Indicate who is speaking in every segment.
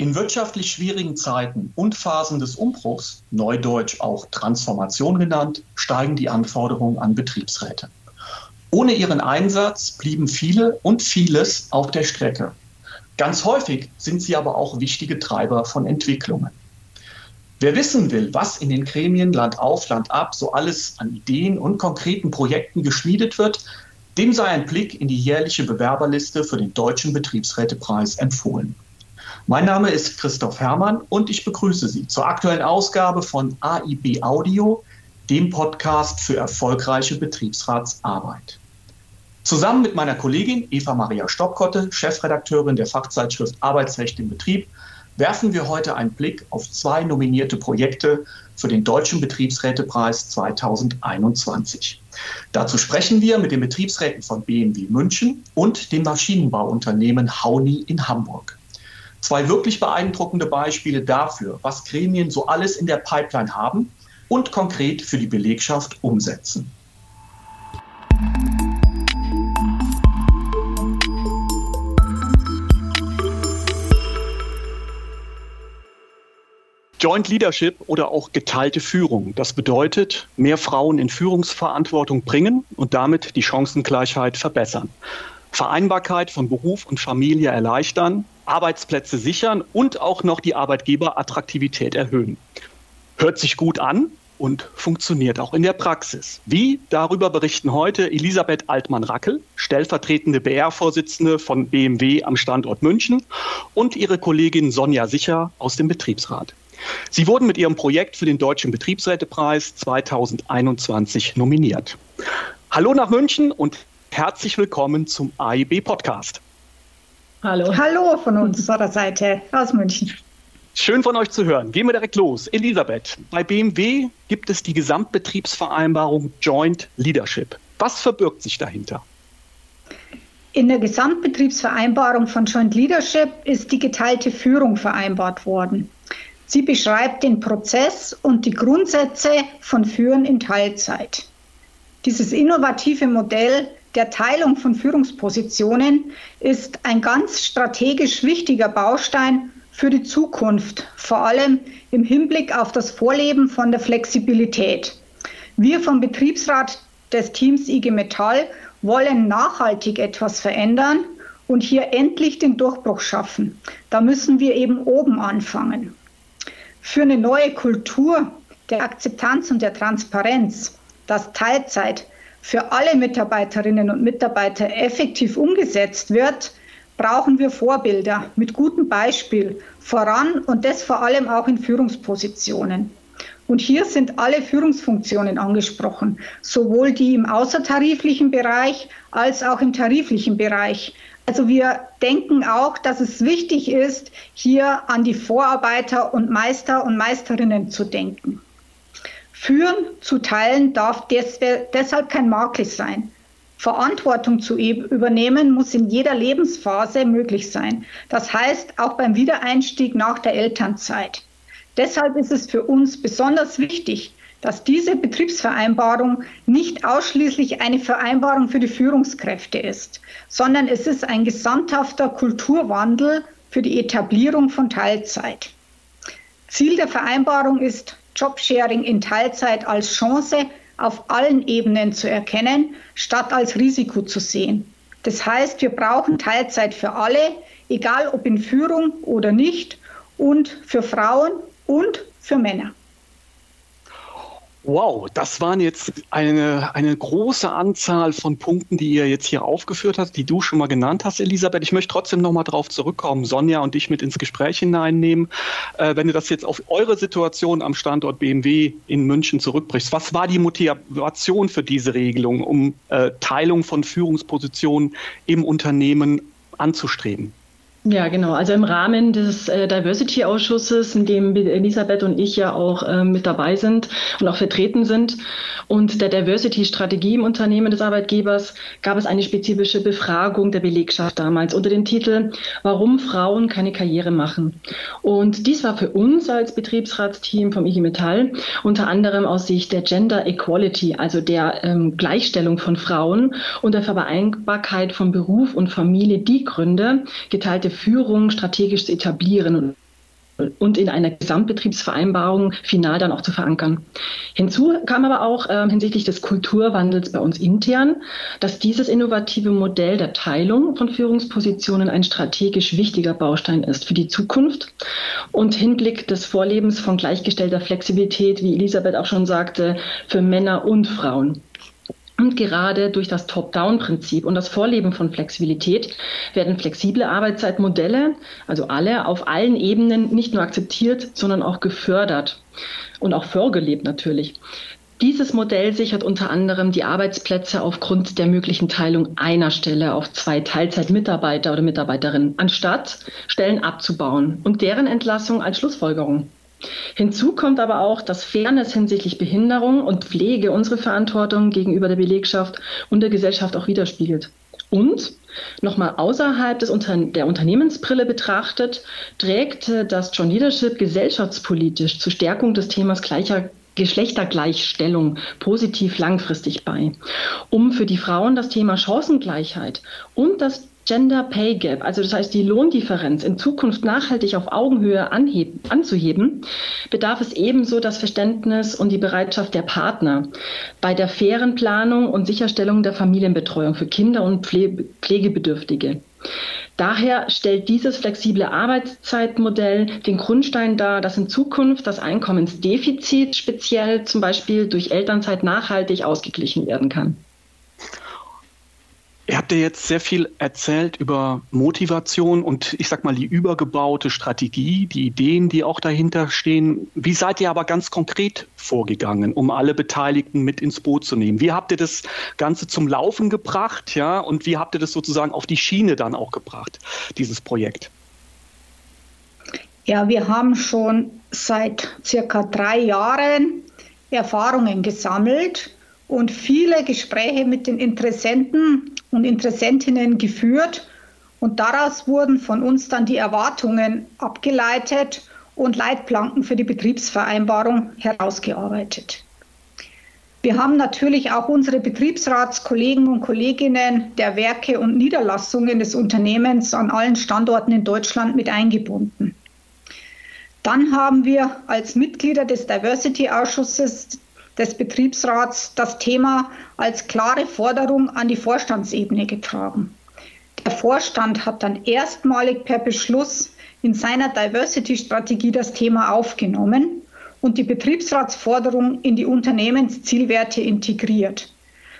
Speaker 1: In wirtschaftlich schwierigen Zeiten und Phasen des Umbruchs, neudeutsch auch Transformation genannt, steigen die Anforderungen an Betriebsräte. Ohne ihren Einsatz blieben viele und vieles auf der Strecke. Ganz häufig sind sie aber auch wichtige Treiber von Entwicklungen. Wer wissen will, was in den Gremien Land auf, Land ab so alles an Ideen und konkreten Projekten geschmiedet wird, dem sei ein Blick in die jährliche Bewerberliste für den Deutschen Betriebsrätepreis empfohlen. Mein Name ist Christoph Herrmann und ich begrüße Sie zur aktuellen Ausgabe von AIB Audio, dem Podcast für erfolgreiche Betriebsratsarbeit. Zusammen mit meiner Kollegin Eva Maria Stoppkotte, Chefredakteurin der Fachzeitschrift Arbeitsrecht im Betrieb, werfen wir heute einen Blick auf zwei nominierte Projekte für den Deutschen Betriebsrätepreis 2021. Dazu sprechen wir mit den Betriebsräten von BMW München und dem Maschinenbauunternehmen Hauni in Hamburg. Zwei wirklich beeindruckende Beispiele dafür, was Gremien so alles in der Pipeline haben und konkret für die Belegschaft umsetzen. Joint Leadership oder auch geteilte Führung. Das bedeutet, mehr Frauen in Führungsverantwortung bringen und damit die Chancengleichheit verbessern. Vereinbarkeit von Beruf und Familie erleichtern, Arbeitsplätze sichern und auch noch die Arbeitgeberattraktivität erhöhen. Hört sich gut an und funktioniert auch in der Praxis. Wie? Darüber berichten heute Elisabeth Altmann-Rackel, stellvertretende BR-Vorsitzende von BMW am Standort München und ihre Kollegin Sonja Sicher aus dem Betriebsrat. Sie wurden mit ihrem Projekt für den Deutschen Betriebsrätepreis 2021 nominiert. Hallo nach München und herzlich willkommen zum AIB Podcast.
Speaker 2: Hallo. Hallo von unserer Seite aus München.
Speaker 1: Schön von euch zu hören. Gehen wir direkt los. Elisabeth, bei BMW gibt es die Gesamtbetriebsvereinbarung Joint Leadership. Was verbirgt sich dahinter?
Speaker 2: In der Gesamtbetriebsvereinbarung von Joint Leadership ist die geteilte Führung vereinbart worden. Sie beschreibt den Prozess und die Grundsätze von Führen in Teilzeit. Dieses innovative Modell der Teilung von Führungspositionen ist ein ganz strategisch wichtiger Baustein für die Zukunft, vor allem im Hinblick auf das Vorleben von der Flexibilität. Wir vom Betriebsrat des Teams IG Metall wollen nachhaltig etwas verändern und hier endlich den Durchbruch schaffen. Da müssen wir eben oben anfangen. Für eine neue Kultur der Akzeptanz und der Transparenz, dass Teilzeit für alle Mitarbeiterinnen und Mitarbeiter effektiv umgesetzt wird, brauchen wir Vorbilder mit gutem Beispiel voran und das vor allem auch in Führungspositionen. Und hier sind alle Führungsfunktionen angesprochen, sowohl die im außertariflichen Bereich als auch im tariflichen Bereich. Also wir denken auch, dass es wichtig ist, hier an die Vorarbeiter und Meister und Meisterinnen zu denken. Führen zu teilen darf deshalb kein Makel sein. Verantwortung zu übernehmen muss in jeder Lebensphase möglich sein. Das heißt auch beim Wiedereinstieg nach der Elternzeit. Deshalb ist es für uns besonders wichtig, dass diese Betriebsvereinbarung nicht ausschließlich eine Vereinbarung für die Führungskräfte ist, sondern es ist ein gesamthafter Kulturwandel für die Etablierung von Teilzeit. Ziel der Vereinbarung ist Jobsharing in Teilzeit als Chance auf allen Ebenen zu erkennen, statt als Risiko zu sehen. Das heißt, wir brauchen Teilzeit für alle, egal ob in Führung oder nicht, und für Frauen und für Männer.
Speaker 1: Wow, das waren jetzt eine, eine große Anzahl von Punkten, die ihr jetzt hier aufgeführt habt, die du schon mal genannt hast, Elisabeth. Ich möchte trotzdem noch mal darauf zurückkommen, Sonja und dich mit ins Gespräch hineinnehmen. Äh, wenn du das jetzt auf eure Situation am Standort BMW in München zurückbrichst, was war die Motivation für diese Regelung, um äh, Teilung von Führungspositionen im Unternehmen anzustreben?
Speaker 3: Ja, genau. Also im Rahmen des äh, Diversity-Ausschusses, in dem Elisabeth und ich ja auch äh, mit dabei sind und auch vertreten sind, und der Diversity-Strategie im Unternehmen des Arbeitgebers, gab es eine spezifische Befragung der Belegschaft damals unter dem Titel Warum Frauen keine Karriere machen. Und dies war für uns als Betriebsratsteam vom IG Metall unter anderem aus Sicht der Gender Equality, also der ähm, Gleichstellung von Frauen und der Vereinbarkeit von Beruf und Familie die Gründe, geteilte Führung strategisch zu etablieren. Und und in einer Gesamtbetriebsvereinbarung final dann auch zu verankern. Hinzu kam aber auch äh, hinsichtlich des Kulturwandels bei uns intern, dass dieses innovative Modell der Teilung von Führungspositionen ein strategisch wichtiger Baustein ist für die Zukunft und Hinblick des Vorlebens von gleichgestellter Flexibilität, wie Elisabeth auch schon sagte, für Männer und Frauen. Und gerade durch das Top-Down-Prinzip und das Vorleben von Flexibilität werden flexible Arbeitszeitmodelle, also alle, auf allen Ebenen nicht nur akzeptiert, sondern auch gefördert und auch vorgelebt natürlich. Dieses Modell sichert unter anderem die Arbeitsplätze aufgrund der möglichen Teilung einer Stelle auf zwei Teilzeitmitarbeiter oder Mitarbeiterinnen, anstatt Stellen abzubauen und deren Entlassung als Schlussfolgerung. Hinzu kommt aber auch, dass Fairness hinsichtlich Behinderung und Pflege unsere Verantwortung gegenüber der Belegschaft und der Gesellschaft auch widerspiegelt. Und nochmal außerhalb des Unter der Unternehmensbrille betrachtet, trägt das John Leadership gesellschaftspolitisch zur Stärkung des Themas gleicher Geschlechtergleichstellung positiv langfristig bei, um für die Frauen das Thema Chancengleichheit und das Gender Pay Gap, also das heißt die Lohndifferenz in Zukunft nachhaltig auf Augenhöhe anzuheben, bedarf es ebenso das Verständnis und die Bereitschaft der Partner bei der fairen Planung und Sicherstellung der Familienbetreuung für Kinder und Pflegebedürftige. Daher stellt dieses flexible Arbeitszeitmodell den Grundstein dar, dass in Zukunft das Einkommensdefizit speziell zum Beispiel durch Elternzeit nachhaltig ausgeglichen werden kann.
Speaker 4: Ihr habt ja jetzt sehr viel erzählt über Motivation und ich sag mal die übergebaute Strategie, die Ideen, die auch dahinter stehen. Wie seid ihr aber ganz konkret vorgegangen, um alle Beteiligten mit ins Boot zu nehmen? Wie habt ihr das Ganze zum Laufen gebracht, ja? Und wie habt ihr das sozusagen auf die Schiene dann auch gebracht, dieses Projekt?
Speaker 2: Ja, wir haben schon seit circa drei Jahren Erfahrungen gesammelt und viele Gespräche mit den Interessenten und Interessentinnen geführt und daraus wurden von uns dann die Erwartungen abgeleitet und Leitplanken für die Betriebsvereinbarung herausgearbeitet. Wir haben natürlich auch unsere Betriebsratskollegen und Kolleginnen der Werke und Niederlassungen des Unternehmens an allen Standorten in Deutschland mit eingebunden. Dann haben wir als Mitglieder des Diversity-Ausschusses des Betriebsrats das Thema als klare Forderung an die Vorstandsebene getragen. Der Vorstand hat dann erstmalig per Beschluss in seiner Diversity-Strategie das Thema aufgenommen und die Betriebsratsforderung in die Unternehmenszielwerte integriert.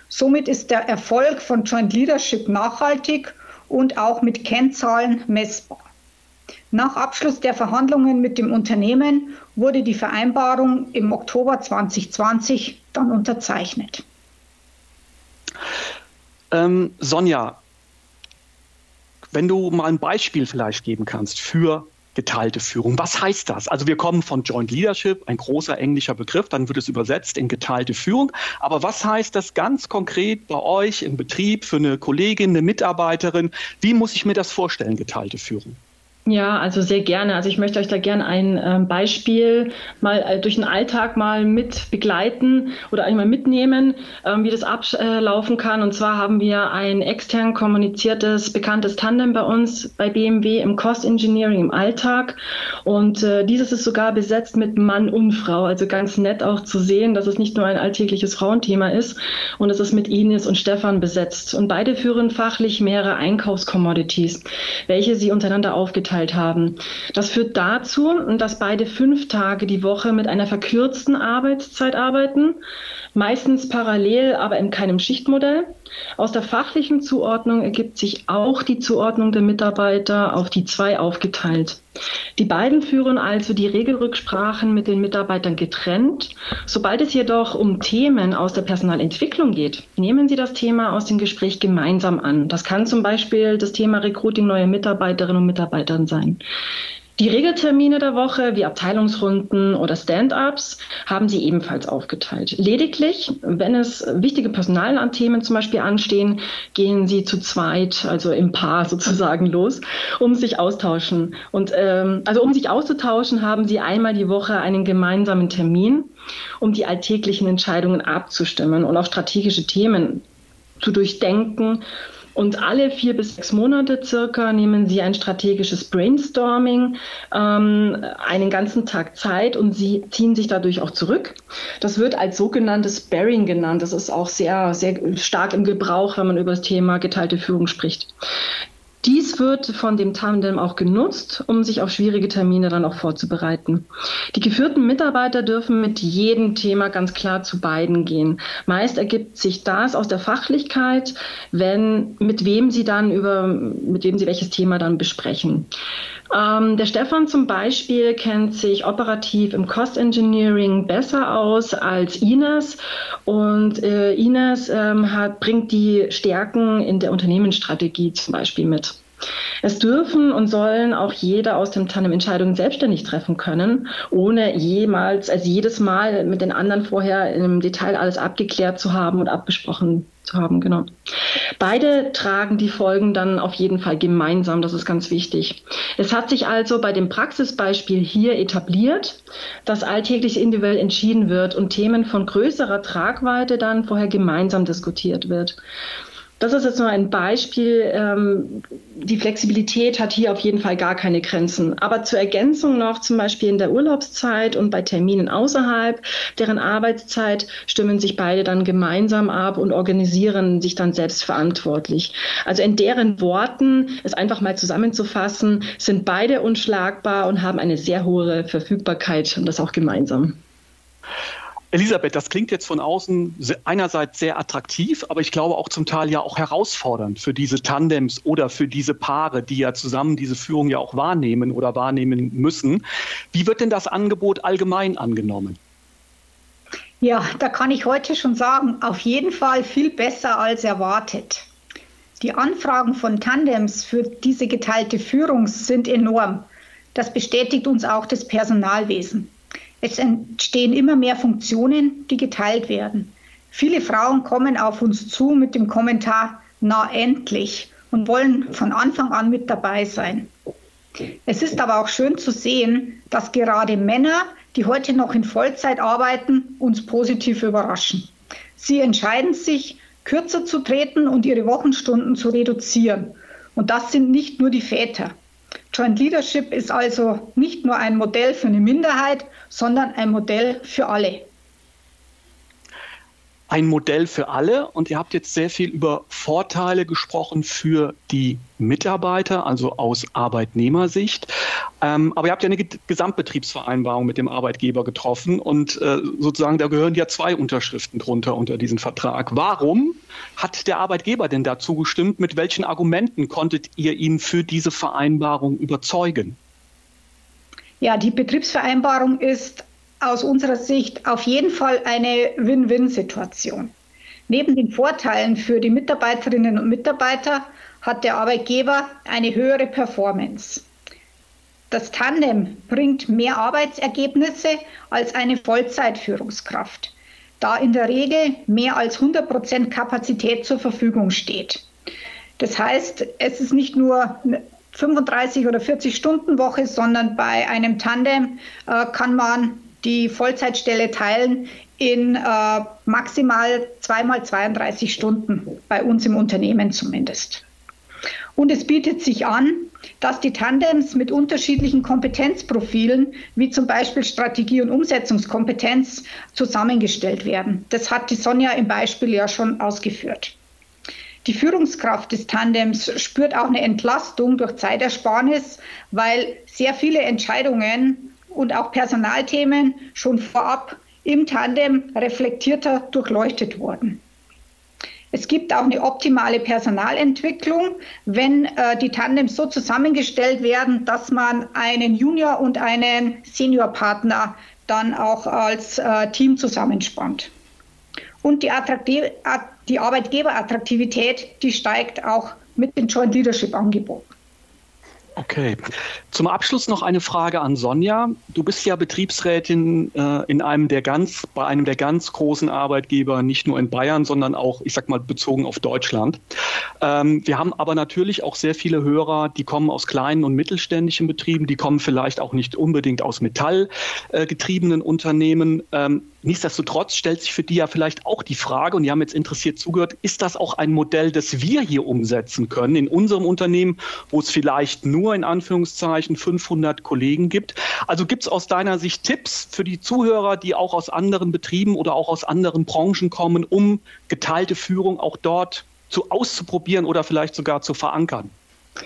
Speaker 2: Somit ist der Erfolg von Joint Leadership nachhaltig und auch mit Kennzahlen messbar. Nach Abschluss der Verhandlungen mit dem Unternehmen wurde die Vereinbarung im Oktober 2020 dann unterzeichnet.
Speaker 4: Ähm, Sonja, wenn du mal ein Beispiel vielleicht geben kannst für geteilte Führung. Was heißt das? Also wir kommen von Joint Leadership, ein großer englischer Begriff, dann wird es übersetzt in geteilte Führung. Aber was heißt das ganz konkret bei euch im Betrieb für eine Kollegin, eine Mitarbeiterin? Wie muss ich mir das vorstellen, geteilte Führung?
Speaker 3: Ja, also sehr gerne. Also ich möchte euch da gerne ein ähm, Beispiel mal äh, durch den Alltag mal mit begleiten oder einmal mitnehmen, ähm, wie das ablaufen kann. Und zwar haben wir ein extern kommuniziertes, bekanntes Tandem bei uns bei BMW im Cost Engineering im Alltag. Und äh, dieses ist sogar besetzt mit Mann und Frau. Also ganz nett auch zu sehen, dass es nicht nur ein alltägliches Frauenthema ist. Und es ist mit Ines und Stefan besetzt. Und beide führen fachlich mehrere Einkaufskommodities, welche sie untereinander aufgeteilt verurteilt haben. Das führt dazu, dass beide fünf Tage die Woche mit einer verkürzten Arbeitszeit arbeiten, meistens parallel, aber in keinem Schichtmodell. Aus der fachlichen Zuordnung ergibt sich auch die Zuordnung der Mitarbeiter auf die zwei aufgeteilt. Die beiden führen also die Regelrücksprachen mit den Mitarbeitern getrennt. Sobald es jedoch um Themen aus der Personalentwicklung geht, nehmen sie das Thema aus dem Gespräch gemeinsam an. Das kann zum Beispiel das Thema Recruiting neuer Mitarbeiterinnen und Mitarbeitern sein. Die Regeltermine der Woche, wie Abteilungsrunden oder Stand-ups, haben sie ebenfalls aufgeteilt. Lediglich, wenn es wichtige Personalthemen zum Beispiel anstehen, gehen sie zu zweit, also im Paar sozusagen los, um sich austauschen. Und ähm, also um sich auszutauschen, haben sie einmal die Woche einen gemeinsamen Termin, um die alltäglichen Entscheidungen abzustimmen und auch strategische Themen zu durchdenken Und alle vier bis sechs Monate circa nehmen sie ein strategisches Brainstorming, ähm, einen ganzen Tag Zeit und sie ziehen sich dadurch auch zurück. Das wird als sogenanntes Bearing genannt. Das ist auch sehr, sehr stark im Gebrauch, wenn man über das Thema geteilte Führung spricht. Dies wird von dem Tandem auch genutzt, um sich auf schwierige Termine dann auch vorzubereiten. Die geführten Mitarbeiter dürfen mit jedem Thema ganz klar zu beiden gehen. Meist ergibt sich das aus der Fachlichkeit, wenn mit wem sie dann über mit wem sie welches Thema dann besprechen. Ähm, der Stefan zum Beispiel kennt sich operativ im Cost Engineering besser aus als Ines und äh, Ines ähm, hat, bringt die Stärken in der Unternehmensstrategie zum Beispiel mit. Es dürfen und sollen auch jeder aus dem Tandem Entscheidungen selbstständig treffen können, ohne jemals, also jedes Mal mit den anderen vorher im Detail alles abgeklärt zu haben und abgesprochen zu haben, genau. Beide tragen die Folgen dann auf jeden Fall gemeinsam, das ist ganz wichtig. Es hat sich also bei dem Praxisbeispiel hier etabliert, dass alltäglich individuell entschieden wird und Themen von größerer Tragweite dann vorher gemeinsam diskutiert wird. Das ist jetzt nur ein Beispiel. Ähm, die Flexibilität hat hier auf jeden Fall gar keine Grenzen. Aber zur Ergänzung noch zum Beispiel in der Urlaubszeit und bei Terminen außerhalb deren Arbeitszeit stimmen sich beide dann gemeinsam ab und organisieren sich dann selbstverantwortlich. Also in deren Worten, es einfach mal zusammenzufassen, sind beide unschlagbar und haben eine sehr hohe Verfügbarkeit und das auch gemeinsam.
Speaker 4: Elisabeth, das klingt jetzt von außen einerseits sehr attraktiv, aber ich glaube auch zum Teil ja auch herausfordernd für diese Tandems oder für diese Paare, die ja zusammen diese Führung ja auch wahrnehmen oder wahrnehmen müssen. Wie wird denn das Angebot allgemein angenommen?
Speaker 2: Ja, da kann ich heute schon sagen, auf jeden Fall viel besser als erwartet. Die Anfragen von Tandems für diese geteilte Führung sind enorm. Das bestätigt uns auch das Personalwesen. Es entstehen immer mehr Funktionen, die geteilt werden. Viele Frauen kommen auf uns zu mit dem Kommentar, na endlich, und wollen von Anfang an mit dabei sein. Es ist aber auch schön zu sehen, dass gerade Männer, die heute noch in Vollzeit arbeiten, uns positiv überraschen. Sie entscheiden sich, kürzer zu treten und ihre Wochenstunden zu reduzieren. Und das sind nicht nur die Väter. Joint Leadership ist also nicht nur ein Modell für eine Minderheit, sondern ein Modell für alle
Speaker 4: ein Modell für alle und ihr habt jetzt sehr viel über Vorteile gesprochen für die Mitarbeiter, also aus Arbeitnehmersicht. Ähm, aber ihr habt ja eine Gesamtbetriebsvereinbarung mit dem Arbeitgeber getroffen und äh, sozusagen da gehören ja zwei Unterschriften drunter unter diesen Vertrag. Warum hat der Arbeitgeber denn dazu gestimmt? Mit welchen Argumenten konntet ihr ihn für diese Vereinbarung überzeugen?
Speaker 2: Ja, die Betriebsvereinbarung ist aus unserer Sicht auf jeden Fall eine Win-Win-Situation. Neben den Vorteilen für die Mitarbeiterinnen und Mitarbeiter hat der Arbeitgeber eine höhere Performance. Das Tandem bringt mehr Arbeitsergebnisse als eine Vollzeitführungskraft, da in der Regel mehr als 100 Prozent Kapazität zur Verfügung steht. Das heißt, es ist nicht nur 35 oder 40 Stunden Woche, sondern bei einem Tandem äh, kann man die Vollzeitstelle teilen in äh, maximal zweimal 32 Stunden, bei uns im Unternehmen zumindest. Und es bietet sich an, dass die Tandems mit unterschiedlichen Kompetenzprofilen, wie zum Beispiel Strategie- und Umsetzungskompetenz, zusammengestellt werden. Das hat die Sonja im Beispiel ja schon ausgeführt. Die Führungskraft des Tandems spürt auch eine Entlastung durch Zeitersparnis, weil sehr viele Entscheidungen und auch Personalthemen schon vorab im Tandem reflektierter durchleuchtet wurden. Es gibt auch eine optimale Personalentwicklung, wenn äh, die Tandems so zusammengestellt werden, dass man einen Junior- und einen Seniorpartner dann auch als äh, Team zusammenspannt. Und die, die Arbeitgeberattraktivität, die steigt auch mit den Joint Leadership Angeboten.
Speaker 4: Okay. Zum Abschluss noch eine Frage an Sonja. Du bist ja Betriebsrätin äh, in einem der ganz, bei einem der ganz großen Arbeitgeber, nicht nur in Bayern, sondern auch, ich sag mal, bezogen auf Deutschland. Ähm, wir haben aber natürlich auch sehr viele Hörer, die kommen aus kleinen und mittelständischen Betrieben, die kommen vielleicht auch nicht unbedingt aus metallgetriebenen äh, Unternehmen. Ähm, Nichtsdestotrotz stellt sich für die ja vielleicht auch die Frage, und die haben jetzt interessiert zugehört, ist das auch ein Modell, das wir hier umsetzen können in unserem Unternehmen, wo es vielleicht nur in Anführungszeichen 500 Kollegen gibt? Also gibt es aus deiner Sicht Tipps für die Zuhörer, die auch aus anderen Betrieben oder auch aus anderen Branchen kommen, um geteilte Führung auch dort zu auszuprobieren oder vielleicht sogar zu verankern?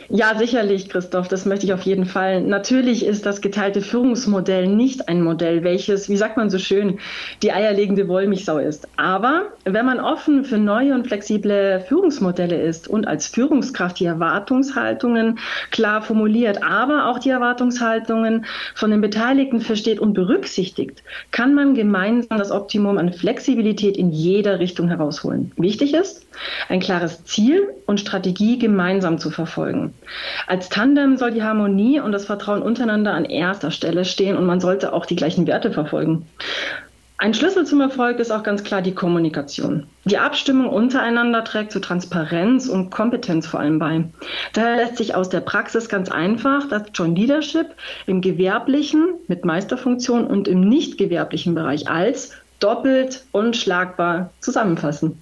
Speaker 3: Ja, sicherlich, Christoph, das möchte ich auf jeden Fall. Natürlich ist das geteilte Führungsmodell nicht ein Modell, welches, wie sagt man so schön, die eierlegende Wollmilchsau ist. Aber wenn man offen für neue und flexible Führungsmodelle ist und als Führungskraft die Erwartungshaltungen klar formuliert, aber auch die Erwartungshaltungen von den Beteiligten versteht und berücksichtigt, kann man gemeinsam das Optimum an Flexibilität in jeder Richtung herausholen. Wichtig ist, ein klares Ziel und Strategie gemeinsam zu verfolgen. Als Tandem soll die Harmonie und das Vertrauen untereinander an erster Stelle stehen und man sollte auch die gleichen Werte verfolgen. Ein Schlüssel zum Erfolg ist auch ganz klar die Kommunikation. Die Abstimmung untereinander trägt zu Transparenz und Kompetenz vor allem bei. Daher lässt sich aus der Praxis ganz einfach das Joint Leadership im gewerblichen mit Meisterfunktion und im nicht gewerblichen Bereich als doppelt unschlagbar zusammenfassen.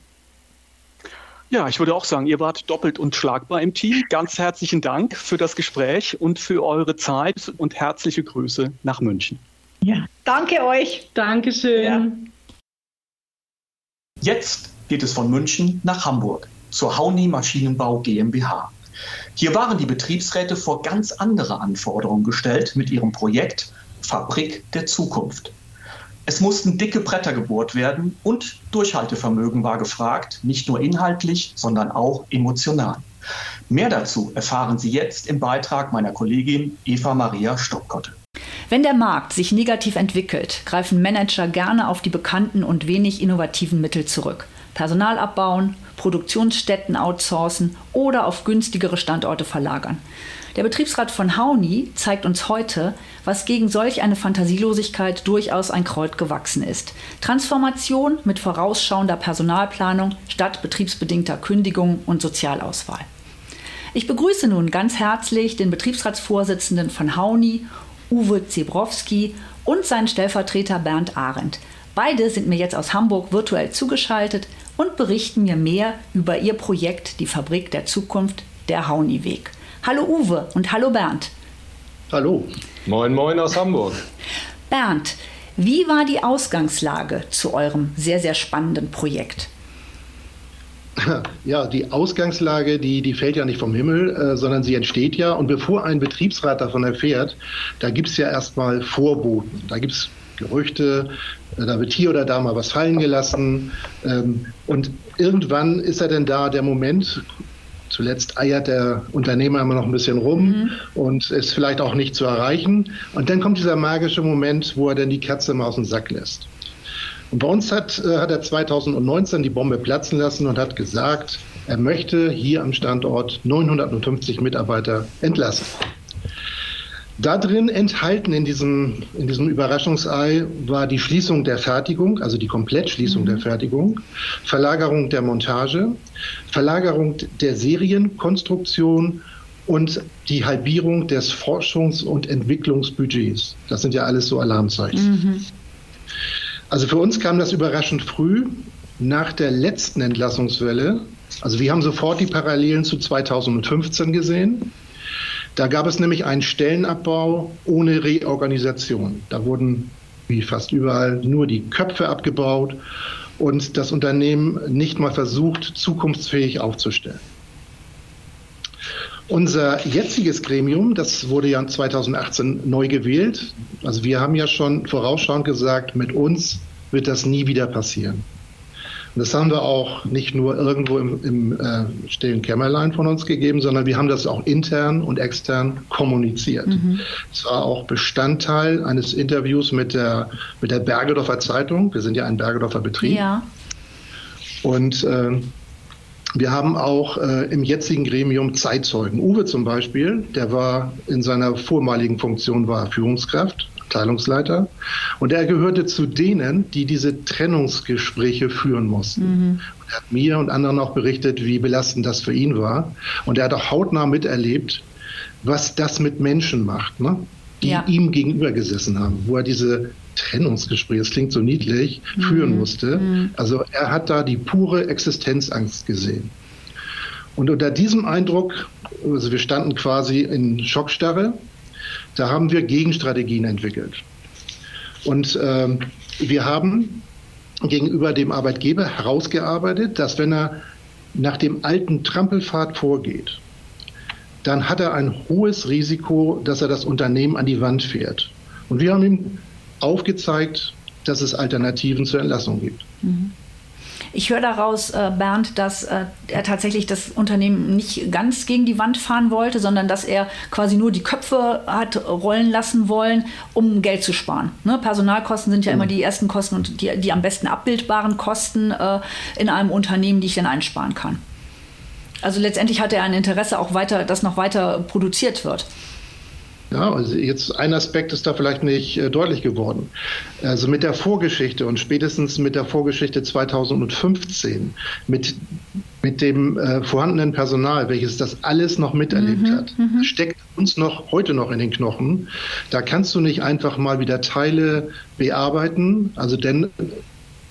Speaker 4: Ja, ich würde auch sagen, ihr wart doppelt unschlagbar im Team. Ganz herzlichen Dank für das Gespräch und für eure Zeit und herzliche Grüße nach München.
Speaker 2: Ja, danke euch.
Speaker 3: Dankeschön. Ja.
Speaker 1: Jetzt geht es von München nach Hamburg zur Hauni Maschinenbau GmbH. Hier waren die Betriebsräte vor ganz andere Anforderungen gestellt mit ihrem Projekt Fabrik der Zukunft. Es mussten dicke Bretter gebohrt werden und Durchhaltevermögen war gefragt, nicht nur inhaltlich, sondern auch emotional. Mehr dazu erfahren Sie jetzt im Beitrag meiner Kollegin Eva Maria Stockkotte.
Speaker 5: Wenn der Markt sich negativ entwickelt, greifen Manager gerne auf die bekannten und wenig innovativen Mittel zurück. Personal abbauen, Produktionsstätten outsourcen oder auf günstigere Standorte verlagern. Der Betriebsrat von Hauni zeigt uns heute, was gegen solch eine Fantasielosigkeit durchaus ein Kreuz gewachsen ist. Transformation mit vorausschauender Personalplanung statt betriebsbedingter Kündigung und Sozialauswahl. Ich begrüße nun ganz herzlich den Betriebsratsvorsitzenden von Hauni, Uwe Zebrowski, und seinen Stellvertreter Bernd Arendt. Beide sind mir jetzt aus Hamburg virtuell zugeschaltet und berichten mir mehr über ihr Projekt Die Fabrik der Zukunft, der Hauni-Weg. Hallo Uwe und hallo Bernd.
Speaker 6: Hallo. Moin, moin aus Hamburg.
Speaker 5: Bernd, wie war die Ausgangslage zu eurem sehr, sehr spannenden Projekt?
Speaker 6: Ja, die Ausgangslage, die, die fällt ja nicht vom Himmel, äh, sondern sie entsteht ja. Und bevor ein Betriebsrat davon erfährt, da gibt es ja erstmal Vorboten. Da gibt es Gerüchte, äh, da wird hier oder da mal was fallen gelassen. Ähm, und irgendwann ist er denn da der Moment, Zuletzt eiert der Unternehmer immer noch ein bisschen rum mhm. und ist vielleicht auch nicht zu erreichen. Und dann kommt dieser magische Moment, wo er dann die Katze mal aus dem Sack lässt. Und bei uns hat, äh, hat er 2019 die Bombe platzen lassen und hat gesagt, er möchte hier am Standort 950 Mitarbeiter entlassen. Da drin enthalten in diesem, in diesem Überraschungsei war die Schließung der Fertigung, also die Komplettschließung mhm. der Fertigung, Verlagerung der Montage, Verlagerung der Serienkonstruktion und die Halbierung des Forschungs- und Entwicklungsbudgets. Das sind ja alles so Alarmzeichen. Mhm. Also für uns kam das überraschend früh nach der letzten Entlassungswelle. Also wir haben sofort die Parallelen zu 2015 gesehen. Da gab es nämlich einen Stellenabbau ohne Reorganisation. Da wurden wie fast überall nur die Köpfe abgebaut und das Unternehmen nicht mal versucht, zukunftsfähig aufzustellen. Unser jetziges Gremium, das wurde ja 2018 neu gewählt. Also wir haben ja schon vorausschauend gesagt, mit uns wird das nie wieder passieren. Und das haben wir auch nicht nur irgendwo im, im äh, stillen Kämmerlein von uns gegeben, sondern wir haben das auch intern und extern kommuniziert. Mhm. Es war auch Bestandteil eines Interviews mit der, mit der Bergedorfer Zeitung. Wir sind ja ein Bergedorfer Betrieb. Ja. Und äh, wir haben auch äh, im jetzigen Gremium Zeitzeugen. Uwe zum Beispiel, der war in seiner vormaligen Funktion war Führungskraft, Abteilungsleiter, und er gehörte zu denen, die diese Trennungsgespräche führen mussten. Mhm. er hat mir und anderen auch berichtet, wie belastend das für ihn war. Und er hat auch hautnah miterlebt, was das mit Menschen macht, ne? die ja. ihm gegenüber gesessen haben, wo er diese Trennungsgespräche, das klingt so niedlich, mhm. führen musste. Mhm. Also er hat da die pure Existenzangst gesehen. Und unter diesem Eindruck, also wir standen quasi in Schockstarre, da haben wir Gegenstrategien entwickelt. Und ähm, wir haben gegenüber dem Arbeitgeber herausgearbeitet, dass wenn er nach dem alten Trampelpfad vorgeht, dann hat er ein hohes Risiko, dass er das Unternehmen an die Wand fährt. Und wir haben ihm aufgezeigt, dass es Alternativen zur Entlassung gibt. Mhm.
Speaker 5: Ich höre daraus, äh, Bernd, dass äh, er tatsächlich das Unternehmen nicht ganz gegen die Wand fahren wollte, sondern dass er quasi nur die Köpfe hat rollen lassen wollen, um Geld zu sparen. Ne? Personalkosten sind ja mhm. immer die ersten Kosten und die, die am besten abbildbaren Kosten äh, in einem Unternehmen, die ich dann einsparen kann. Also letztendlich hat er ein Interesse auch weiter, dass noch weiter produziert wird.
Speaker 6: Ja, also jetzt ein Aspekt ist da vielleicht nicht äh, deutlich geworden. Also mit der Vorgeschichte und spätestens mit der Vorgeschichte 2015, mit, mit dem äh, vorhandenen Personal, welches das alles noch miterlebt mhm, hat, mhm. steckt uns noch heute noch in den Knochen. Da kannst du nicht einfach mal wieder Teile bearbeiten. Also denn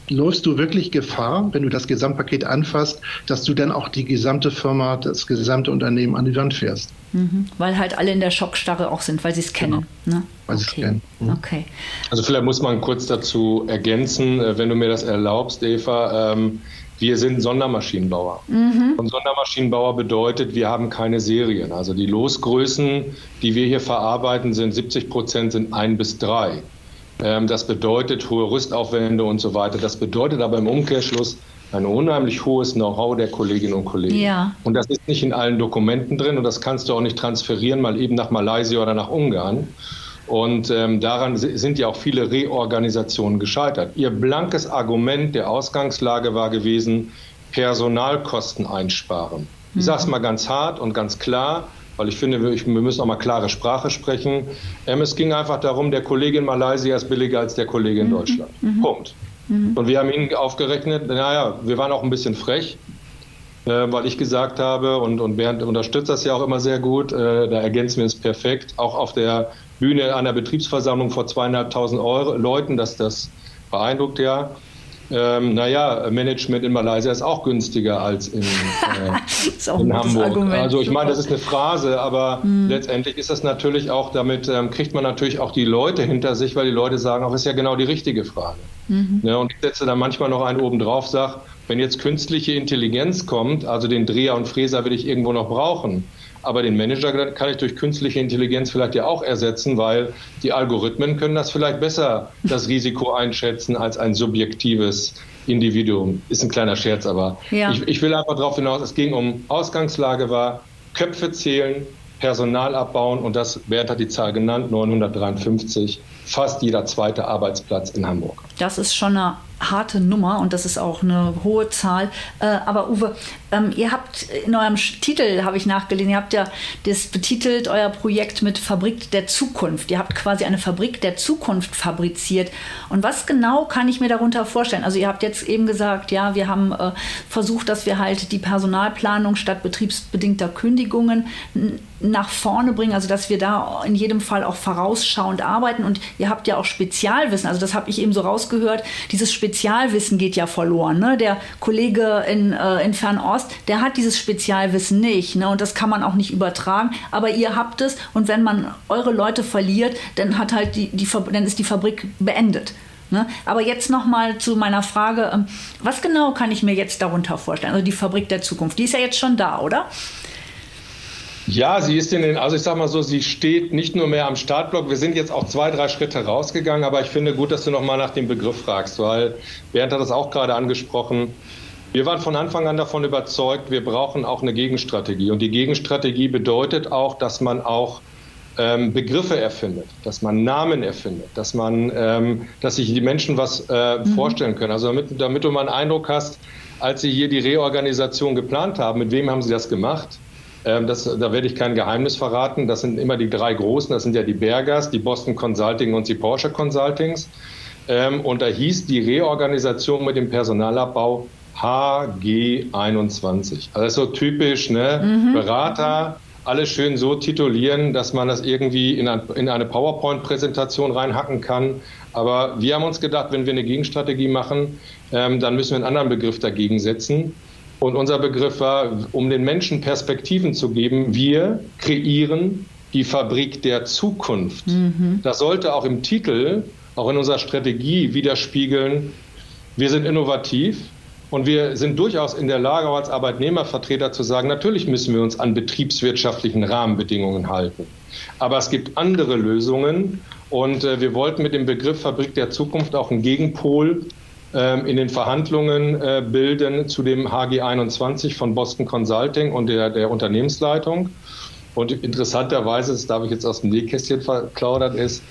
Speaker 6: läufst du wirklich Gefahr, wenn du das Gesamtpaket anfasst, dass du dann auch die gesamte Firma, das gesamte Unternehmen an die Wand fährst.
Speaker 5: Mhm. Weil halt alle in der Schockstarre auch sind, weil sie es kennen. Genau. Ne?
Speaker 6: Weil okay. sie es kennen.
Speaker 7: Mhm. Okay. Also vielleicht muss man kurz dazu ergänzen, äh, wenn du mir das erlaubst, Eva. Ähm, wir sind Sondermaschinenbauer. Mhm. Und Sondermaschinenbauer bedeutet, wir haben keine Serien. Also die Losgrößen, die wir hier verarbeiten, sind 70 Prozent sind ein bis drei. Ähm, das bedeutet hohe Rüstaufwände und so weiter. Das bedeutet aber im Umkehrschluss ein unheimlich hohes Know-how der Kolleginnen und Kollegen. Ja. Und das ist nicht in allen Dokumenten drin und das kannst du auch nicht transferieren, mal eben nach Malaysia oder nach Ungarn. Und ähm, daran sind ja auch viele Reorganisationen gescheitert. Ihr blankes Argument der Ausgangslage war gewesen, Personalkosten einsparen. Ich mhm. sage es mal ganz hart und ganz klar weil ich finde, wir, müssen auch mal klare Sprache sprechen. Ähm, es ging einfach darum, der Kollege in Malaysia ist billiger als der Kollege in mhm. Deutschland. Mhm. Punkt. Mhm. Und wir haben ihn aufgerechnet, naja, wir waren auch ein bisschen frech, äh, weil ich gesagt habe, und, und Bernd unterstützt das ja auch immer sehr gut, äh, da ergänzen wir es perfekt, auch auf der Bühne einer Betriebsversammlung vor zweieinhalbtausend Leuten, dass das beeindruckt ja ähm, naja, Management in Malaysia ist auch günstiger als in, äh, in Hamburg. Argument. Also ich meine, das ist eine Phrase, aber hm. letztendlich ist das natürlich auch, damit ähm, kriegt man natürlich auch die Leute hinter sich, weil die Leute sagen, auch ist ja genau die richtige Frage. Mhm. Ja, und ich setze da manchmal noch einen oben drauf, sage, wenn jetzt künstliche Intelligenz kommt, also den Dreher und Fräser will ich irgendwo noch brauchen, aber den Manager kann ich durch künstliche Intelligenz vielleicht ja auch ersetzen, weil die Algorithmen können das vielleicht besser, das Risiko einschätzen, als ein subjektives Individuum. Ist ein kleiner Scherz, aber ja. ich, ich will einfach darauf hinaus, es ging um Ausgangslage war, Köpfe zählen, Personal abbauen und das, Bernd hat die Zahl genannt, 953, fast jeder zweite Arbeitsplatz in Hamburg.
Speaker 5: Das ist schon eine harte Nummer und das ist auch eine hohe Zahl. Äh, aber Uwe, ähm, ihr habt in eurem Titel, habe ich nachgelesen, ihr habt ja das betitelt, euer Projekt mit Fabrik der Zukunft. Ihr habt quasi eine Fabrik der Zukunft fabriziert. Und was genau kann ich mir darunter vorstellen? Also ihr habt jetzt eben gesagt, ja, wir haben äh, versucht, dass wir halt die Personalplanung statt betriebsbedingter Kündigungen nach vorne bringen, also dass wir da in jedem Fall auch vorausschauend arbeiten. Und ihr habt ja auch Spezialwissen, also das habe ich eben so rausgehört, dieses Spezialwissen geht ja verloren. Ne? Der Kollege in, äh, in Fernost, der hat dieses Spezialwissen nicht ne? und das kann man auch nicht übertragen, aber ihr habt es und wenn man eure Leute verliert, dann, hat halt die, die, dann ist die Fabrik beendet. Ne? Aber jetzt nochmal zu meiner Frage, ähm, was genau kann ich mir jetzt darunter vorstellen? Also die Fabrik der Zukunft, die ist ja jetzt schon da, oder?
Speaker 7: Ja, sie ist in den, also ich sag mal so, sie steht nicht nur mehr am Startblock. Wir sind jetzt auch zwei, drei Schritte rausgegangen, aber ich finde gut, dass du nochmal nach dem Begriff fragst, weil Bernd hat das auch gerade angesprochen. Wir waren von Anfang an davon überzeugt, wir brauchen auch eine Gegenstrategie. Und die Gegenstrategie bedeutet auch, dass man auch ähm, Begriffe erfindet, dass man Namen erfindet, dass man, ähm, dass sich die Menschen was äh, mhm. vorstellen können. Also damit, damit du mal einen Eindruck hast, als Sie hier die Reorganisation geplant haben, mit wem haben Sie das gemacht? Ähm, das, da werde ich kein Geheimnis verraten. Das sind immer die drei großen. Das sind ja die Bergers, die Boston Consulting und die Porsche Consultings. Ähm, und da hieß die Reorganisation mit dem Personalabbau HG21. Also so typisch, ne? Mhm. Berater, alles schön so titulieren, dass man das irgendwie in, ein, in eine PowerPoint-Präsentation reinhacken kann. Aber wir haben uns gedacht, wenn wir eine Gegenstrategie machen, ähm, dann müssen wir einen anderen Begriff dagegen setzen. Und unser Begriff war, um den Menschen Perspektiven zu geben, wir kreieren die Fabrik der Zukunft. Mhm. Das sollte auch im Titel, auch in unserer Strategie widerspiegeln, wir sind innovativ, und wir sind durchaus in der Lage, als Arbeitnehmervertreter zu sagen, natürlich müssen wir uns an betriebswirtschaftlichen Rahmenbedingungen halten. Aber es gibt andere Lösungen. Und äh, wir wollten mit dem Begriff Fabrik der Zukunft auch einen Gegenpol ähm, in den Verhandlungen äh, bilden zu dem HG 21 von Boston Consulting und der, der Unternehmensleitung. Und interessanterweise, das darf ich jetzt aus dem Nähkästchen verklaudert, ist,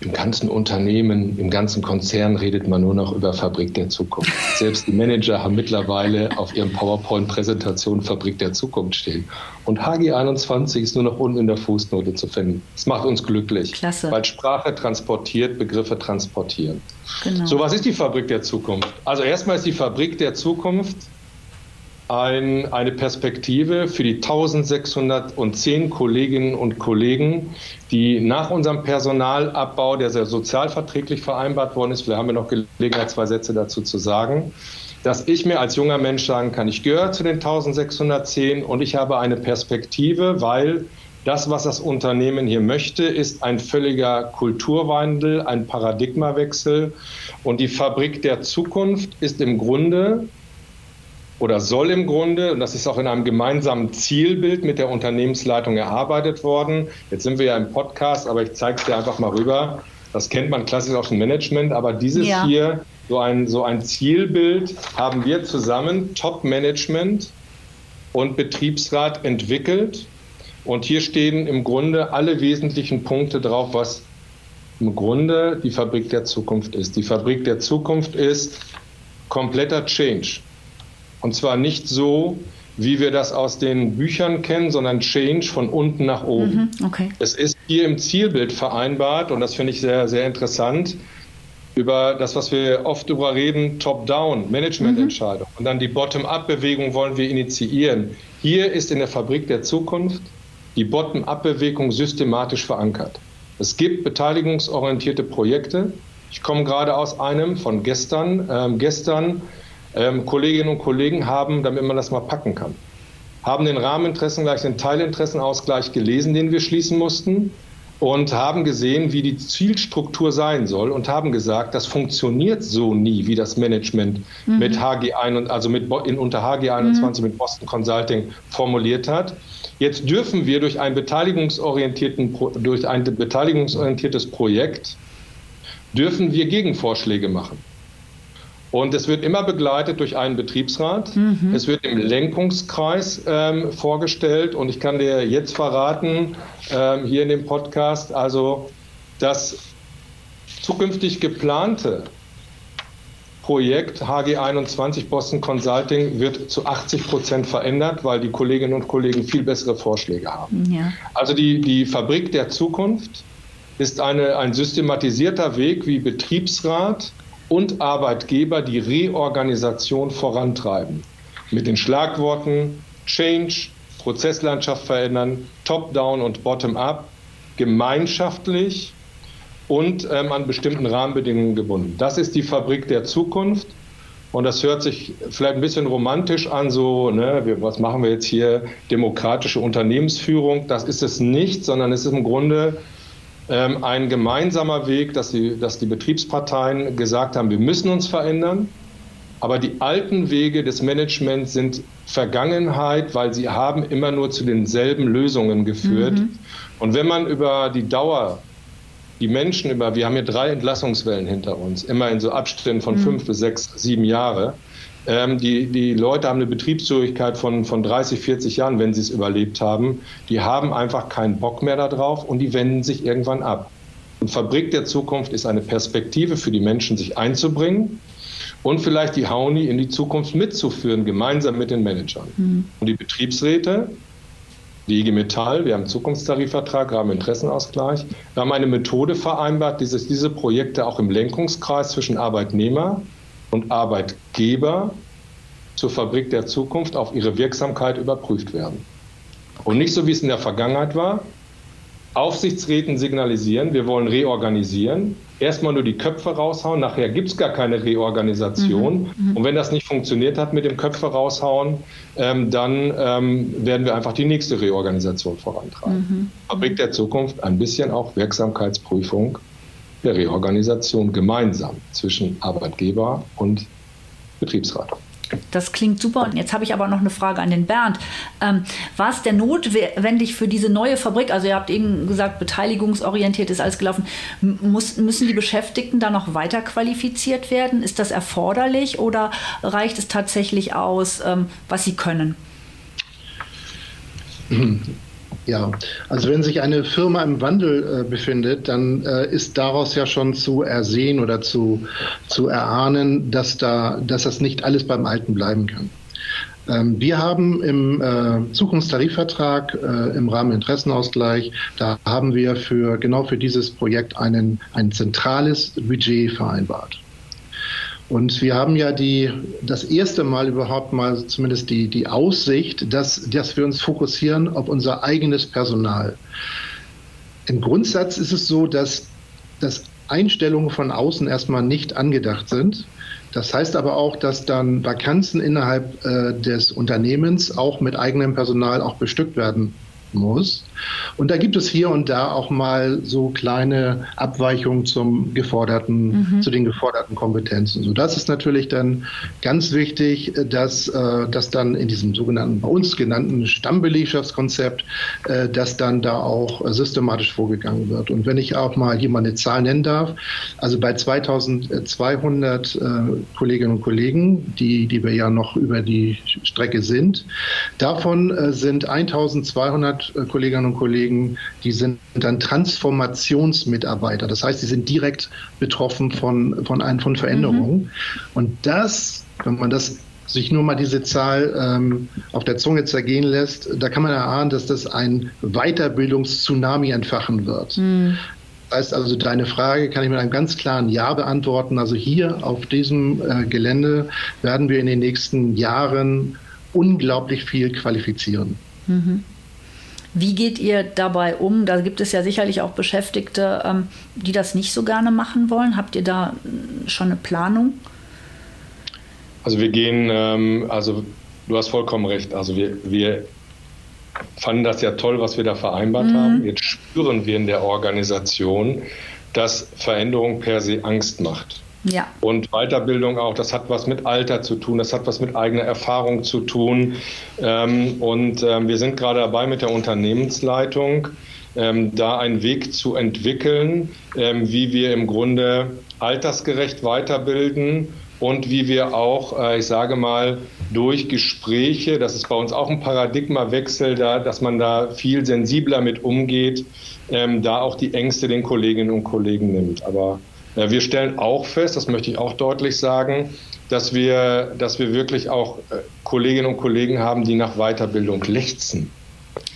Speaker 7: im ganzen Unternehmen, im ganzen Konzern redet man nur noch über Fabrik der Zukunft. Selbst die Manager haben mittlerweile auf ihren PowerPoint-Präsentationen Fabrik der Zukunft stehen. Und HG21 ist nur noch unten in der Fußnote zu finden. Das macht uns glücklich. Klasse. Weil Sprache transportiert, Begriffe transportieren. Genau. So, was ist die Fabrik der Zukunft? Also erstmal ist die Fabrik der Zukunft ein, eine Perspektive für die 1610 Kolleginnen und Kollegen, die nach unserem Personalabbau, der sehr sozialverträglich vereinbart worden ist, wir haben ja noch Gelegenheit, zwei Sätze dazu zu sagen, dass ich mir als junger Mensch sagen kann, ich gehöre zu den 1610 und ich habe eine Perspektive, weil das, was das Unternehmen hier möchte, ist ein völliger Kulturwandel, ein Paradigmawechsel. Und die Fabrik der Zukunft ist im Grunde oder soll im Grunde, und das ist auch in einem gemeinsamen Zielbild mit der Unternehmensleitung erarbeitet worden. Jetzt sind wir ja im Podcast, aber ich zeige es dir einfach mal rüber. Das kennt man klassisch aus dem Management, aber dieses ja. hier, so ein, so ein Zielbild, haben wir zusammen, Top-Management und Betriebsrat, entwickelt. Und hier stehen im Grunde alle wesentlichen Punkte drauf, was im Grunde die Fabrik der Zukunft ist. Die Fabrik der Zukunft ist kompletter Change. Und zwar nicht so, wie wir das aus den Büchern kennen, sondern Change von unten nach oben. Mhm, okay. Es ist hier im Zielbild vereinbart und das finde ich sehr, sehr interessant über das, was wir oft über reden, Top-Down, Managemententscheidung. Mhm. Und dann die Bottom-up-Bewegung wollen wir initiieren. Hier ist in der Fabrik der Zukunft die Bottom-up-Bewegung systematisch verankert. Es gibt beteiligungsorientierte Projekte. Ich komme gerade aus einem von gestern. Ähm, gestern ähm, Kolleginnen und Kollegen haben, damit man das mal packen kann, haben den Rahmeninteressen gleich den Teilinteressenausgleich gelesen, den wir schließen mussten und haben gesehen, wie die Zielstruktur sein soll und haben gesagt, das funktioniert so nie, wie das Management mhm. mit HG1 also mit in, unter HG21 mhm. mit Boston Consulting formuliert hat. Jetzt dürfen wir durch ein beteiligungsorientierten durch ein beteiligungsorientiertes Projekt dürfen wir Gegenvorschläge machen. Und es wird immer begleitet durch einen Betriebsrat. Mhm. Es wird im Lenkungskreis ähm, vorgestellt. Und ich kann dir jetzt verraten, ähm, hier in dem Podcast, also das zukünftig geplante Projekt HG21 Boston Consulting wird zu 80 Prozent verändert, weil die Kolleginnen und Kollegen viel bessere Vorschläge haben. Ja. Also die, die Fabrik der Zukunft ist eine, ein systematisierter Weg, wie Betriebsrat, und Arbeitgeber die Reorganisation vorantreiben. Mit den Schlagworten Change, Prozesslandschaft verändern, Top-Down und Bottom-up, gemeinschaftlich und ähm, an bestimmten Rahmenbedingungen gebunden. Das ist die Fabrik der Zukunft. Und das hört sich vielleicht ein bisschen romantisch an, so, ne, was machen wir jetzt hier, demokratische Unternehmensführung. Das ist es nicht, sondern es ist im Grunde ähm, ein gemeinsamer Weg, dass die, dass die Betriebsparteien gesagt haben, wir müssen uns verändern. Aber die alten Wege des Managements sind Vergangenheit, weil sie haben immer nur zu denselben Lösungen geführt. Mhm. Und wenn man über die Dauer die Menschen über, wir haben hier drei Entlassungswellen hinter uns, immer in so Abständen von mhm. fünf bis sechs, sieben Jahre. Ähm, die, die Leute haben eine Betriebsfähigkeit von, von 30, 40 Jahren, wenn sie es überlebt haben. Die haben einfach keinen Bock mehr darauf und die wenden sich irgendwann ab. Und Fabrik der Zukunft ist eine Perspektive für die Menschen, sich einzubringen. und vielleicht die Hauni in die Zukunft mitzuführen, gemeinsam mit den Managern. Mhm. Und die Betriebsräte, die IG Metall, wir haben einen Zukunftstarifvertrag, wir haben Interessenausgleich. Wir haben eine Methode vereinbart, dass diese Projekte auch im Lenkungskreis zwischen Arbeitnehmer und Arbeitgeber zur Fabrik der Zukunft auf ihre Wirksamkeit überprüft werden. Und nicht so, wie es in der Vergangenheit war, Aufsichtsräten signalisieren, wir wollen reorganisieren, erstmal nur die Köpfe raushauen, nachher gibt es gar keine Reorganisation. Mhm, mhm, und wenn das nicht funktioniert hat mit dem Köpfe raushauen, ähm, dann ähm, werden wir einfach die nächste Reorganisation vorantreiben. Mhm. Fabrik der Zukunft ein bisschen auch Wirksamkeitsprüfung der Reorganisation gemeinsam zwischen Arbeitgeber und Betriebsrat.
Speaker 5: Das klingt super. Und jetzt habe ich aber noch eine Frage an den Bernd. Ähm, war es denn notwendig für diese neue Fabrik? Also ihr habt eben gesagt, beteiligungsorientiert ist alles gelaufen. Muss, müssen die Beschäftigten da noch weiter qualifiziert werden? Ist das erforderlich oder reicht es tatsächlich aus, ähm, was sie können?
Speaker 6: Ja, also wenn sich eine Firma im Wandel äh, befindet, dann äh, ist daraus ja schon zu ersehen oder zu, zu erahnen, dass, da, dass das nicht alles beim Alten bleiben kann. Ähm, wir haben im äh, Zukunftstarifvertrag äh, im Rahmen Interessenausgleich, da haben wir für genau für dieses Projekt einen, ein zentrales Budget vereinbart. Und wir haben ja die, das erste Mal überhaupt mal zumindest die, die Aussicht, dass, dass wir uns fokussieren auf unser eigenes Personal. Im Grundsatz ist es so, dass, dass Einstellungen von außen erstmal nicht angedacht sind. Das heißt aber auch, dass dann Vakanzen innerhalb äh, des Unternehmens auch mit eigenem Personal auch bestückt werden muss. Und da gibt es hier und da auch mal so kleine Abweichungen zum geforderten, mhm. zu den geforderten Kompetenzen. So, das ist natürlich dann ganz wichtig, dass, äh, dass dann in diesem sogenannten, bei uns genannten Stammbelegschaftskonzept, äh, dass dann da auch systematisch vorgegangen wird. Und wenn ich auch mal hier mal eine Zahl nennen darf, also bei 2200 äh, Kolleginnen und Kollegen, die, die wir ja noch über die Strecke sind, davon sind 1200 Kolleginnen und Kollegen, die sind dann Transformationsmitarbeiter. Das heißt, sie sind direkt betroffen von, von, ein, von Veränderungen. Mhm. Und das, wenn man das sich nur mal diese Zahl ähm, auf der Zunge zergehen lässt, da kann man erahnen, dass das ein Weiterbildungstsunami entfachen wird. Mhm. Das heißt also, deine Frage kann ich mit einem ganz klaren Ja beantworten. Also hier auf diesem äh, Gelände werden wir in den nächsten Jahren unglaublich viel qualifizieren. Mhm.
Speaker 5: Wie geht ihr dabei um? Da gibt es ja sicherlich auch Beschäftigte, ähm, die das nicht so gerne machen wollen. Habt ihr da äh, schon eine Planung?
Speaker 7: Also wir gehen, ähm, also du hast vollkommen recht. Also wir, wir fanden das ja toll, was wir da vereinbart mhm. haben. Jetzt spüren wir in der Organisation, dass Veränderung per se Angst macht. Ja. Und Weiterbildung auch, das hat was mit Alter zu tun, das hat was mit eigener Erfahrung zu tun. Ähm, und ähm, wir sind gerade dabei mit der Unternehmensleitung, ähm, da einen Weg zu entwickeln, wie wir im Grunde altersgerecht weiterbilden und wie wir auch, äh, ich sage mal, durch Gespräche, das ist bei uns auch ein Paradigmawechsel, da, dass man da viel sensibler mit umgeht, da auch die Ängste den Kolleginnen und Kollegen nimmt. Aber wir stellen auch fest, das möchte ich auch deutlich sagen, dass wir, dass wir wirklich auch äh, Kolleginnen und Kollegen haben, die nach Weiterbildung lechzen.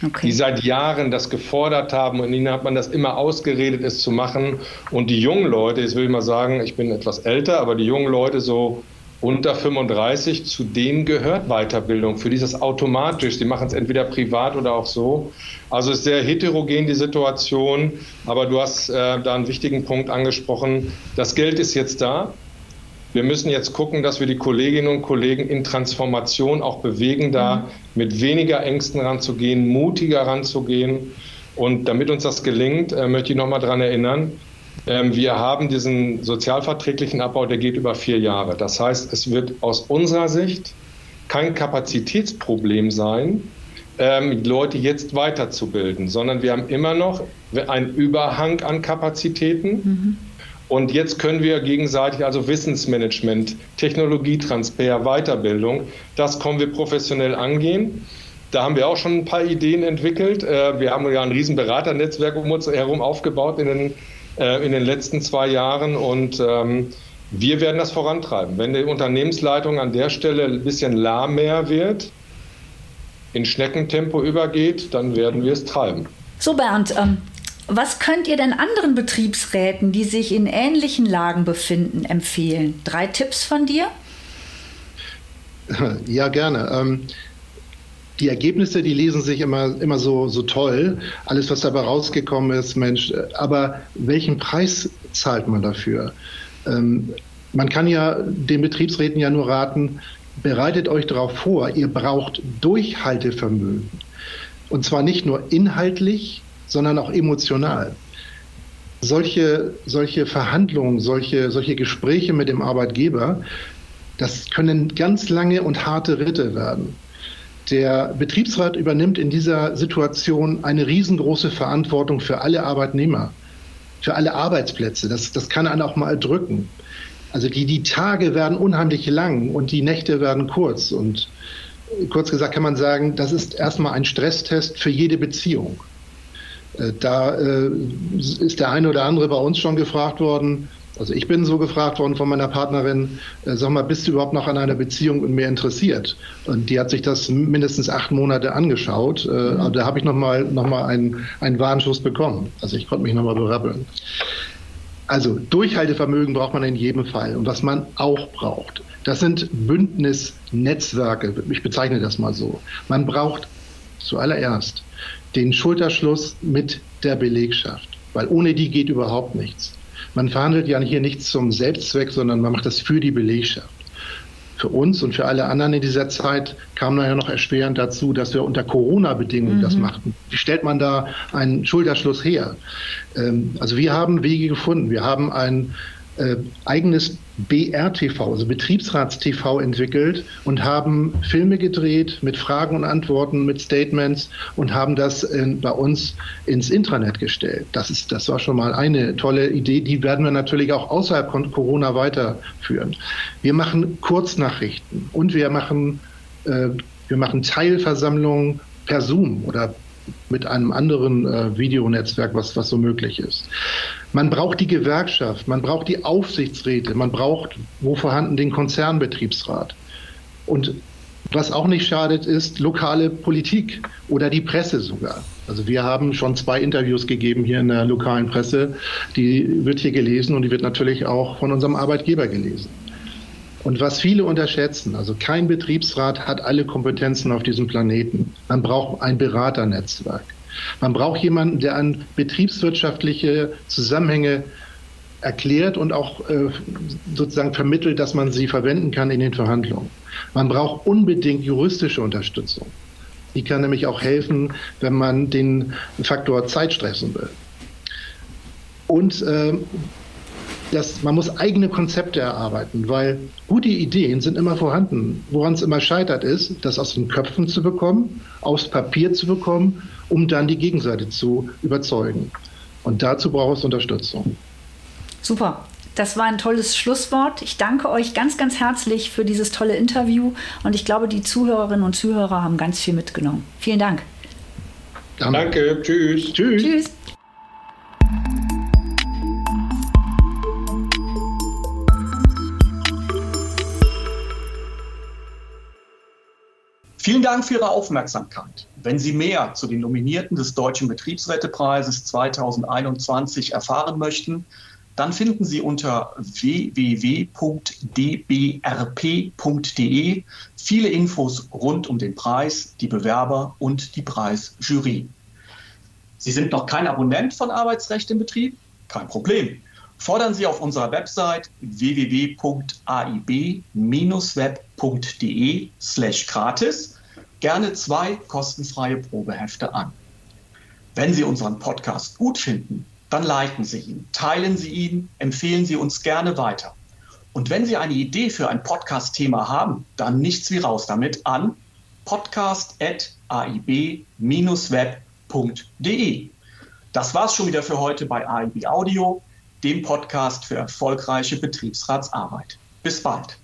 Speaker 7: Okay. Die seit Jahren das gefordert haben und ihnen hat man das immer ausgeredet, es zu machen. Und die jungen Leute, jetzt will ich mal sagen, ich bin etwas älter, aber die jungen Leute so unter 35, zu denen gehört Weiterbildung. Für dieses automatisch. Sie machen es entweder privat oder auch so. Also ist sehr heterogen die Situation. Aber du hast äh, da einen wichtigen Punkt angesprochen. Das Geld ist jetzt da. Wir müssen jetzt gucken, dass wir die Kolleginnen und Kollegen in Transformation auch bewegen, da mhm. mit weniger Ängsten ranzugehen, mutiger ranzugehen. Und damit uns das gelingt, äh, möchte ich noch mal daran erinnern, wir haben diesen sozialverträglichen Abbau, der geht über vier Jahre. Das heißt, es wird aus unserer Sicht kein Kapazitätsproblem sein, ähm, Leute jetzt weiterzubilden, sondern wir haben immer noch einen Überhang an Kapazitäten. Mhm. Und jetzt können wir gegenseitig, also Wissensmanagement, Technologietransfer, Weiterbildung, das kommen wir professionell angehen. Da haben wir auch schon ein paar Ideen entwickelt. Äh, wir haben ja ein riesen Beraternetzwerk um uns herum aufgebaut in den äh, in den letzten zwei Jahren und ähm, Wir werden das vorantreiben. Wenn die Unternehmensleitung an der Stelle ein bisschen lahmer wird, in Schneckentempo übergeht, dann werden wir es treiben.
Speaker 5: So, Bernd, ähm, was könnt ihr denn anderen Betriebsräten, die sich in ähnlichen Lagen befinden, empfehlen? Drei Tipps von dir?
Speaker 6: Ja, gerne. Ähm, die Ergebnisse, die lesen sich immer, immer so, so toll. Alles, was dabei rausgekommen ist, Mensch. Aber welchen Preis zahlt man dafür? Ähm, man kann ja den Betriebsräten ja nur raten, bereitet euch darauf vor, ihr braucht Durchhaltevermögen. Und zwar nicht nur inhaltlich, sondern auch emotional. Solche, solche Verhandlungen, solche, solche Gespräche mit dem Arbeitgeber, das können ganz lange und harte Ritte werden. Der Betriebsrat übernimmt in dieser Situation eine riesengroße Verantwortung für alle Arbeitnehmer, für alle Arbeitsplätze. Das, das kann einen auch mal drücken. Also die, die Tage werden unheimlich lang und die Nächte werden kurz. Und kurz gesagt kann man sagen, das ist erstmal ein Stresstest für jede Beziehung. Äh, da äh, ist der eine oder andere bei uns schon gefragt worden, also ich bin so gefragt worden von meiner Partnerin, äh, sag mal, bist du überhaupt noch an einer Beziehung und mir interessiert? Und die hat sich das mindestens acht Monate angeschaut. Äh, mhm. Aber da habe ich nochmal noch mal einen, einen Warnschuss bekommen. Also ich konnte mich nochmal berappeln. Also Durchhaltevermögen braucht man in jedem Fall. Und was man auch braucht, das sind Bündnisnetzwerke. Ich bezeichne das mal so. Man braucht zuallererst den Schulterschluss mit der Belegschaft, weil ohne die geht überhaupt nichts. Man verhandelt ja hier nichts zum Selbstzweck, sondern man macht das für die Belegschaft. Für uns und für alle anderen in dieser Zeit kam dann ja noch erschwerend dazu, dass wir unter Corona-Bedingungen mhm. das machten. Wie stellt man da einen Schulterschluss her? Ähm, also wir haben Wege gefunden. Wir haben ein äh, eigenes BRTV, also Betriebsratstv entwickelt und haben Filme gedreht mit Fragen und Antworten, mit Statements und haben das in, bei uns ins Intranet gestellt. Das, ist, das war schon mal eine tolle Idee. Die werden wir natürlich auch außerhalb von Corona weiterführen. Wir machen Kurznachrichten und wir machen, äh, wir machen Teilversammlungen per Zoom oder mit einem anderen äh, Videonetzwerk, was, was so möglich ist. Man braucht die Gewerkschaft, man braucht die Aufsichtsräte, man braucht, wo vorhanden, den Konzernbetriebsrat. Und was auch nicht schadet, ist lokale Politik oder die Presse sogar. Also wir haben schon zwei Interviews gegeben hier in der lokalen Presse. Die wird hier gelesen und die wird natürlich auch von unserem Arbeitgeber gelesen. Und was viele unterschätzen, also kein Betriebsrat hat alle Kompetenzen auf diesem Planeten. Man braucht ein Beraternetzwerk. Man braucht jemanden, der an betriebswirtschaftliche Zusammenhänge erklärt und auch äh, sozusagen vermittelt, dass man sie verwenden kann in den Verhandlungen. Man braucht unbedingt juristische Unterstützung. Die kann nämlich auch helfen, wenn man den Faktor Zeit stressen will. Und äh, das, man muss eigene Konzepte erarbeiten, weil gute Ideen sind immer vorhanden. Woran es immer scheitert, ist, das aus den Köpfen zu bekommen, aufs Papier zu bekommen, um dann die Gegenseite zu überzeugen. Und dazu braucht es Unterstützung.
Speaker 5: Super. Das war ein tolles Schlusswort. Ich danke euch ganz, ganz herzlich für dieses tolle Interview und ich glaube, die Zuhörerinnen und Zuhörer haben ganz viel mitgenommen. Vielen Dank.
Speaker 7: Danke. Tschüss.
Speaker 5: Tschüss. Tschüss.
Speaker 1: Vielen Dank für Ihre Aufmerksamkeit. Wenn Sie mehr zu den Nominierten des Deutschen Betriebsrätepreises 2021 erfahren möchten, dann finden Sie unter www.dbrp.de viele Infos rund um den Preis, die Bewerber und die Preisjury. Sie sind noch kein Abonnent von Arbeitsrecht im Betrieb? Kein Problem. Fordern Sie auf unserer Website www.aib-web.de slash gratis gerne zwei kostenfreie Probehefte an. Wenn Sie unseren Podcast gut finden, dann liken Sie ihn, teilen Sie ihn, empfehlen Sie uns gerne weiter. Und wenn Sie eine Idee für ein Podcast-Thema haben, dann nichts wie raus damit an podcast.aib-web.de. Das war's schon wieder für heute bei AIB Audio, dem Podcast für erfolgreiche Betriebsratsarbeit. Bis bald.